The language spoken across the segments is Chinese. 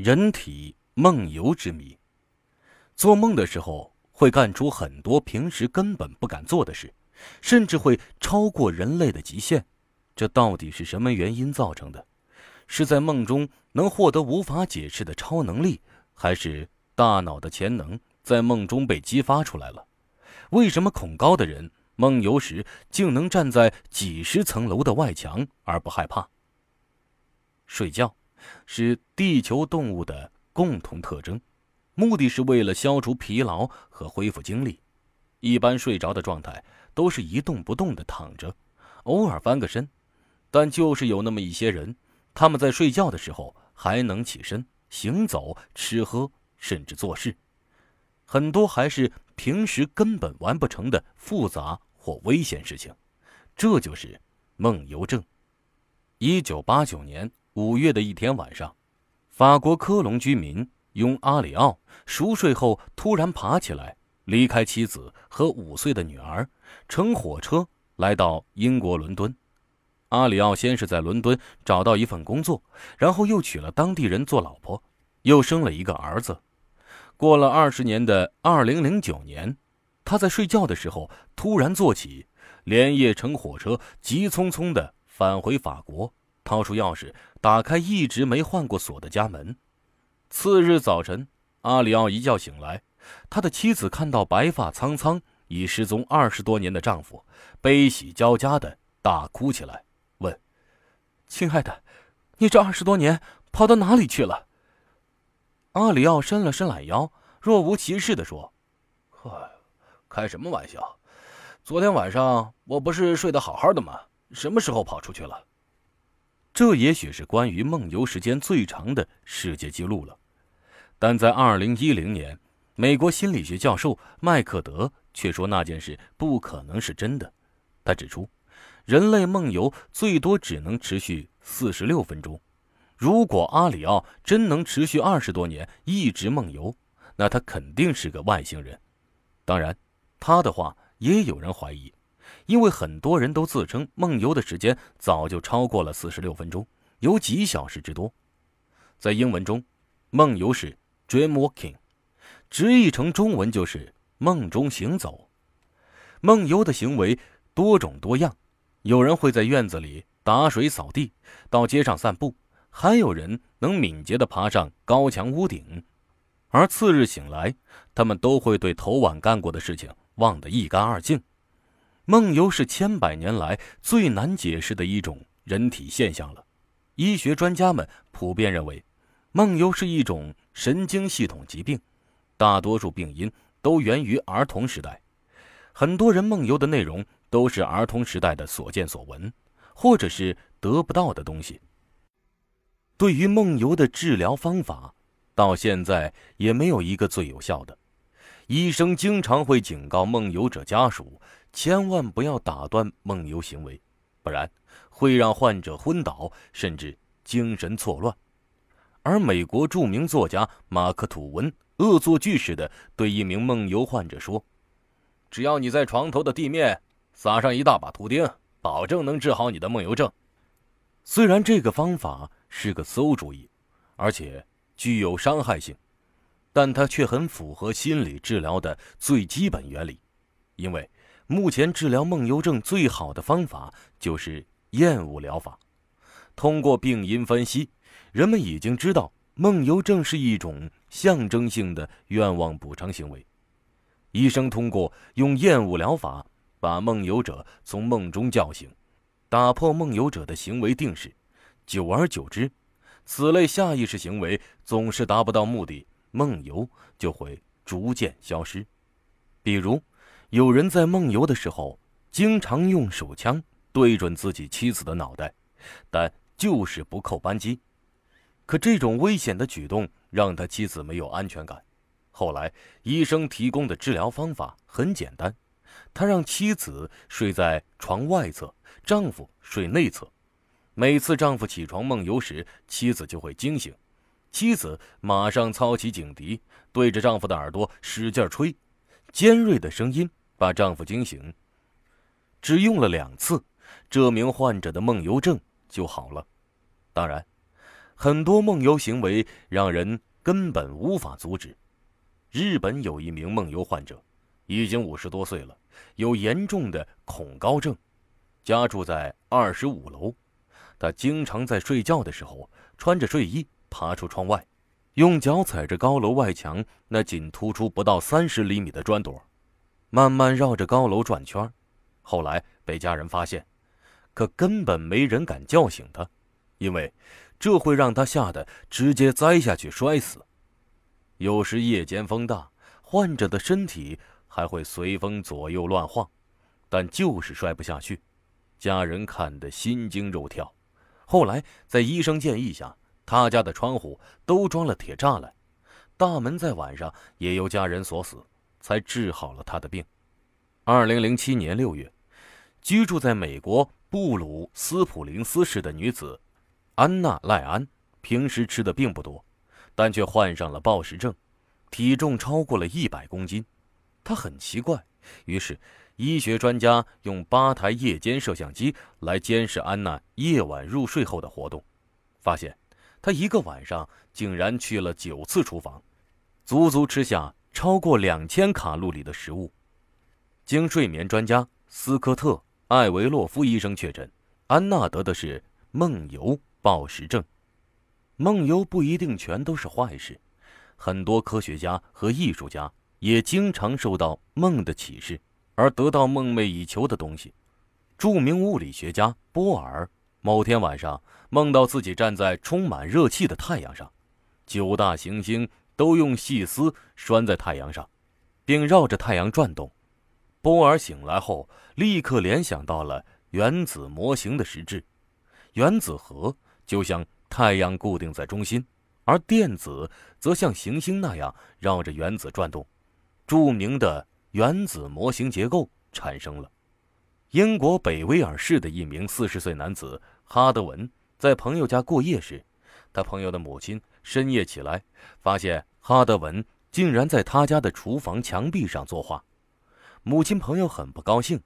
人体梦游之谜。做梦的时候会干出很多平时根本不敢做的事，甚至会超过人类的极限。这到底是什么原因造成的？是在梦中能获得无法解释的超能力，还是大脑的潜能在梦中被激发出来了？为什么恐高的人梦游时竟能站在几十层楼的外墙而不害怕？睡觉是地球动物的共同特征，目的是为了消除疲劳和恢复精力。一般睡着的状态都是一动不动的躺着，偶尔翻个身，但就是有那么一些人，他们在睡觉的时候还能起身行走、吃喝，甚至做事。很多还是平时根本完不成的复杂或危险事情，这就是梦游症。一九八九年。五月的一天晚上，法国科隆居民雍阿里奥熟睡后突然爬起来，离开妻子和五岁的女儿，乘火车来到英国伦敦。阿里奥先是在伦敦找到一份工作，然后又娶了当地人做老婆，又生了一个儿子。过了二十年的二零零九年，他在睡觉的时候突然坐起，连夜乘火车急匆匆地返回法国。掏出钥匙，打开一直没换过锁的家门。次日早晨，阿里奥一觉醒来，他的妻子看到白发苍苍、已失踪二十多年的丈夫，悲喜交加的大哭起来，问：“亲爱的，你这二十多年跑到哪里去了？”阿里奥伸了伸懒腰，若无其事地说：“嗨，开什么玩笑？昨天晚上我不是睡得好好的吗？什么时候跑出去了？”这也许是关于梦游时间最长的世界纪录了，但在2010年，美国心理学教授麦克德却说那件事不可能是真的。他指出，人类梦游最多只能持续46分钟。如果阿里奥真能持续二十多年一直梦游，那他肯定是个外星人。当然，他的话也有人怀疑。因为很多人都自称梦游的时间早就超过了四十六分钟，有几小时之多。在英文中，梦游是 dreamwalking，直译成中文就是梦中行走。梦游的行为多种多样，有人会在院子里打水扫地，到街上散步，还有人能敏捷地爬上高墙屋顶。而次日醒来，他们都会对头晚干过的事情忘得一干二净。梦游是千百年来最难解释的一种人体现象了。医学专家们普遍认为，梦游是一种神经系统疾病，大多数病因都源于儿童时代。很多人梦游的内容都是儿童时代的所见所闻，或者是得不到的东西。对于梦游的治疗方法，到现在也没有一个最有效的。医生经常会警告梦游者家属。千万不要打断梦游行为，不然会让患者昏倒，甚至精神错乱。而美国著名作家马克·吐温恶作剧似的对一名梦游患者说：“只要你在床头的地面撒上一大把图钉，保证能治好你的梦游症。”虽然这个方法是个馊主意，而且具有伤害性，但它却很符合心理治疗的最基本原理，因为。目前治疗梦游症最好的方法就是厌恶疗法。通过病因分析，人们已经知道梦游症是一种象征性的愿望补偿行为。医生通过用厌恶疗法把梦游者从梦中叫醒，打破梦游者的行为定式。久而久之，此类下意识行为总是达不到目的，梦游就会逐渐消失。比如。有人在梦游的时候，经常用手枪对准自己妻子的脑袋，但就是不扣扳机。可这种危险的举动让他妻子没有安全感。后来，医生提供的治疗方法很简单，他让妻子睡在床外侧，丈夫睡内侧。每次丈夫起床梦游时，妻子就会惊醒，妻子马上操起警笛，对着丈夫的耳朵使劲吹，尖锐的声音。把丈夫惊醒。只用了两次，这名患者的梦游症就好了。当然，很多梦游行为让人根本无法阻止。日本有一名梦游患者，已经五十多岁了，有严重的恐高症，家住在二十五楼。他经常在睡觉的时候穿着睡衣爬出窗外，用脚踩着高楼外墙那仅突出不到三十厘米的砖垛，慢慢绕着高楼转圈。后来被家人发现，可根本没人敢叫醒他，因为这会让他吓得直接栽下去摔死。有时夜间风大，患者的身体还会随风左右乱晃，但就是摔不下去，家人看得心惊肉跳。后来在医生建议下，他家的窗户都装了铁栅栏，大门在晚上也由家人锁死，才治好了他的病。二零零七年六月，居住在美国布鲁斯普林斯市的女子安娜赖安，平时吃的并不多。但却患上了暴食症，体重超过了一百公斤。她很奇怪，于是医学专家用八台夜间摄像机来监视安娜夜晚入睡后的活动，发现她一个晚上竟然去了九次厨房，足足吃下超过两千卡路里的食物。经睡眠专家斯科特·艾维洛夫医生确诊，安娜得的是梦游暴食症。梦游不一定全都是坏事，很多科学家和艺术家也经常受到梦的启示，而得到梦寐以求的东西。著名物理学家波尔某天晚上梦到自己站在充满热气的太阳上，九大行星都用细丝拴在太阳上，并绕着太阳转动。波尔醒来后，立刻联想到了原子模型的实质，原子核就像。太阳固定在中心，而电子则像行星那样绕着原子转动，著名的原子模型结构产生了。英国北威尔士的一名四十岁男子哈德文在朋友家过夜时，他朋友的母亲深夜起来，发现哈德文竟然在他家的厨房墙壁上作画，母亲朋友很不高兴。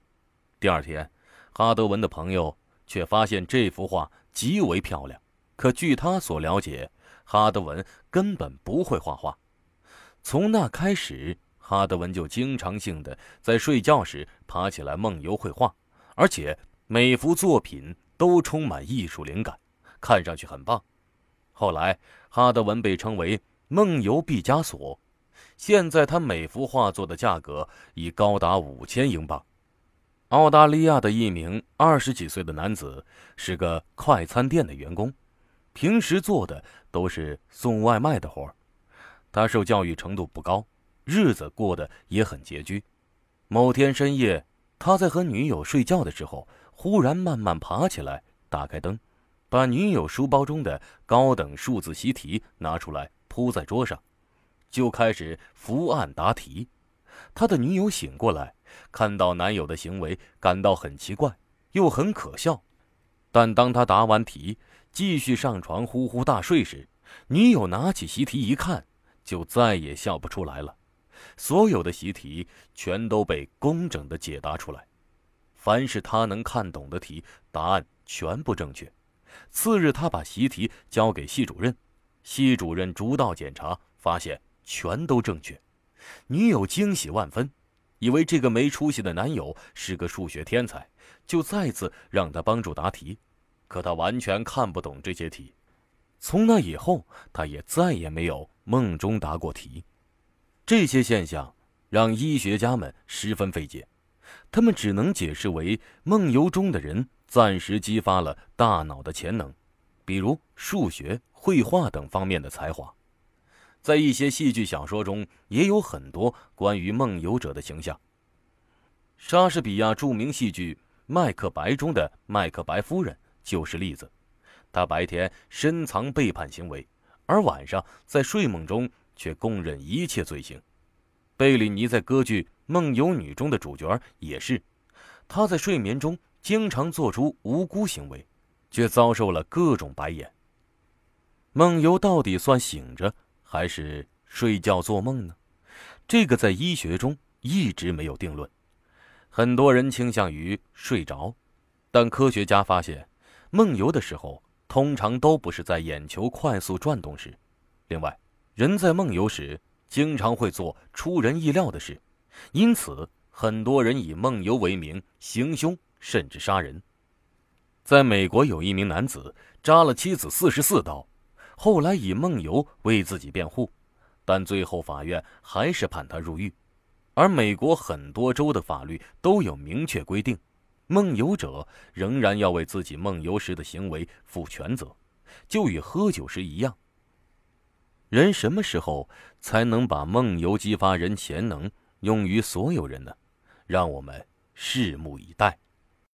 第二天，哈德文的朋友却发现这幅画极为漂亮。可据他所了解，哈德文根本不会画画。从那开始，哈德文就经常性的在睡觉时爬起来梦游绘画，而且每幅作品都充满艺术灵感，看上去很棒。后来，哈德文被称为“梦游毕加索”。现在，他每幅画作的价格已高达五千英镑。澳大利亚的一名二十几岁的男子是个快餐店的员工。平时做的都是送外卖的活，他受教育程度不高，日子过得也很拮据。某天深夜，他在和女友睡觉的时候，忽然慢慢爬起来，打开灯，把女友书包中的高等数字习题拿出来铺在桌上，就开始伏案答题。他的女友醒过来，看到男友的行为，感到很奇怪，又很可笑。但当他答完题，继续上床呼呼大睡时，女友拿起习题一看，就再也笑不出来了。所有的习题全都被工整的解答出来，凡是他能看懂的题，答案全部正确。次日，他把习题交给系主任，系主任逐道检查，发现全都正确。女友惊喜万分，以为这个没出息的男友是个数学天才，就再次让他帮助答题。可他完全看不懂这些题，从那以后，他也再也没有梦中答过题。这些现象让医学家们十分费解，他们只能解释为梦游中的人暂时激发了大脑的潜能，比如数学、绘画等方面的才华。在一些戏剧小说中，也有很多关于梦游者的形象。莎士比亚著名戏剧《麦克白》中的麦克白夫人。就是例子，他白天深藏背叛行为，而晚上在睡梦中却供认一切罪行。贝里尼在歌剧《梦游女》中的主角也是，他在睡眠中经常做出无辜行为，却遭受了各种白眼。梦游到底算醒着还是睡觉做梦呢？这个在医学中一直没有定论，很多人倾向于睡着，但科学家发现。梦游的时候，通常都不是在眼球快速转动时。另外，人在梦游时经常会做出人意料的事，因此很多人以梦游为名行凶甚至杀人。在美国，有一名男子扎了妻子四十四刀，后来以梦游为自己辩护，但最后法院还是判他入狱。而美国很多州的法律都有明确规定。梦游者仍然要为自己梦游时的行为负全责，就与喝酒时一样。人什么时候才能把梦游激发人潜能用于所有人呢？让我们拭目以待。